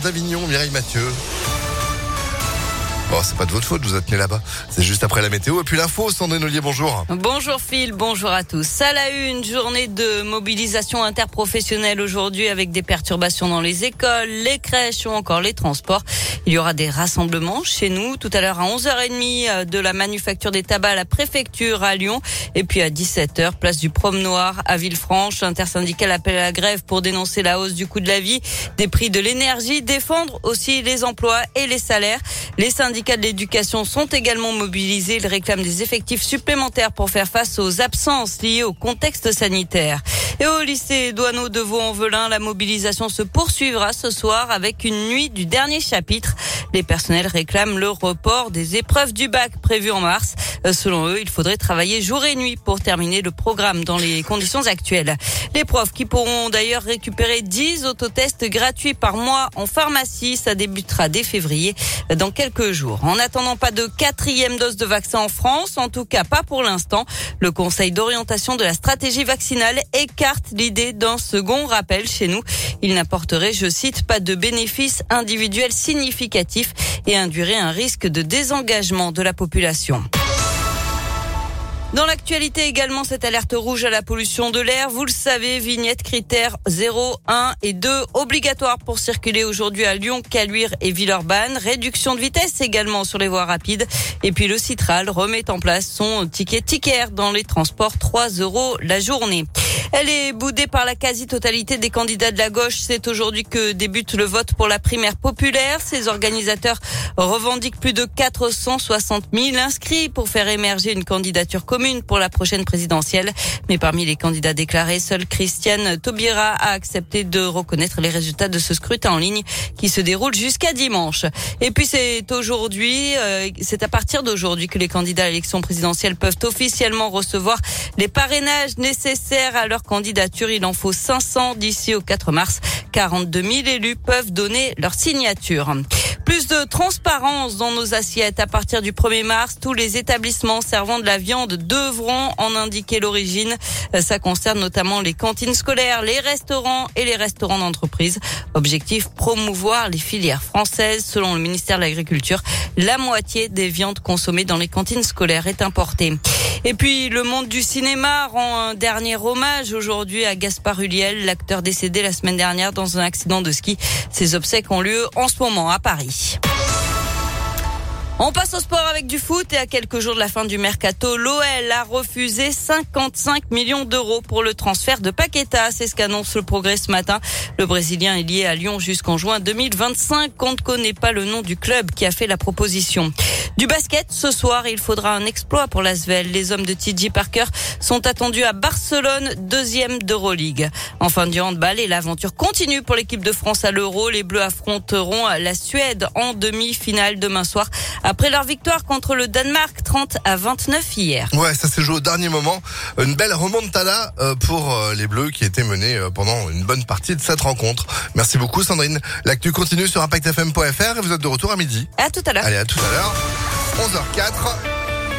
d'Avignon, Mireille Mathieu. Bon, c'est pas de votre faute, vous êtes là-bas. C'est juste après la météo. Et puis l'info, Sandrine Ollier, bonjour. Bonjour Phil, bonjour à tous. À la une, journée de mobilisation interprofessionnelle aujourd'hui avec des perturbations dans les écoles, les crèches ou encore les transports. Il y aura des rassemblements chez nous tout à l'heure à 11h30 euh, de la manufacture des tabacs à la préfecture à Lyon et puis à 17h place du Promenoir à Villefranche. Intersyndical appelle à la grève pour dénoncer la hausse du coût de la vie, des prix de l'énergie, défendre aussi les emplois et les salaires. Les syndicats de l'éducation sont également mobilisés. Ils réclament des effectifs supplémentaires pour faire face aux absences liées au contexte sanitaire. Et au lycée Douaneau de Vaux-en-Velin, la mobilisation se poursuivra ce soir avec une nuit du dernier chapitre. Les personnels réclament le report des épreuves du bac prévues en mars. Euh, selon eux, il faudrait travailler jour et nuit pour terminer le programme dans les conditions actuelles. Les profs qui pourront d'ailleurs récupérer 10 autotests gratuits par mois en pharmacie, ça débutera dès février dans quelques jours. En attendant pas de quatrième dose de vaccin en France, en tout cas pas pour l'instant, le Conseil d'orientation de la stratégie vaccinale écarte l'idée d'un second rappel chez nous. Il n'apporterait, je cite, pas de bénéfices individuels significatifs et induirait un risque de désengagement de la population. Dans l'actualité également, cette alerte rouge à la pollution de l'air. Vous le savez, vignette critères 0, 1 et 2 obligatoires pour circuler aujourd'hui à Lyon, Caluire et Villeurbanne. Réduction de vitesse également sur les voies rapides. Et puis le Citral remet en place son ticket ticket dans les transports 3 euros la journée. Elle est boudée par la quasi-totalité des candidats de la gauche. C'est aujourd'hui que débute le vote pour la primaire populaire. Ses organisateurs revendiquent plus de 460 000 inscrits pour faire émerger une candidature commune pour la prochaine présidentielle. Mais parmi les candidats déclarés, seule Christiane Taubira a accepté de reconnaître les résultats de ce scrutin en ligne qui se déroule jusqu'à dimanche. Et puis c'est aujourd'hui, euh, c'est à partir d'aujourd'hui que les candidats à l'élection présidentielle peuvent officiellement recevoir les parrainages nécessaires à leur candidature. Il en faut 500 d'ici au 4 mars. 42 000 élus peuvent donner leur signature. Plus de transparence dans nos assiettes. À partir du 1er mars, tous les établissements servant de la viande devront en indiquer l'origine. Ça concerne notamment les cantines scolaires, les restaurants et les restaurants d'entreprise. Objectif, promouvoir les filières françaises. Selon le ministère de l'Agriculture, la moitié des viandes consommées dans les cantines scolaires est importée. Et puis, le monde du cinéma rend un dernier hommage aujourd'hui à Gaspard Huliel, l'acteur décédé la semaine dernière dans un accident de ski. Ses obsèques ont lieu en ce moment à Paris. On passe au sport avec du foot et à quelques jours de la fin du mercato, l'OL a refusé 55 millions d'euros pour le transfert de Paqueta. C'est ce qu'annonce le progrès ce matin. Le Brésilien est lié à Lyon jusqu'en juin 2025. On ne connaît pas le nom du club qui a fait la proposition. Du basket, ce soir, il faudra un exploit pour l'Asvel. Les hommes de TJ Parker sont attendus à Barcelone, deuxième d'Euroleague. Enfin, du handball et l'aventure continue pour l'équipe de France à l'Euro. Les Bleus affronteront la Suède en demi-finale demain soir après leur victoire contre le Danemark 30 à 29 hier. Ouais, ça s'est joué au dernier moment. Une belle remontada euh, pour euh, les Bleus qui étaient menés euh, pendant une bonne partie de cette rencontre. Merci beaucoup Sandrine. L'actu continue sur impactfm.fr et vous êtes de retour à midi. À tout à l'heure. Allez, à tout à l'heure. 11h04.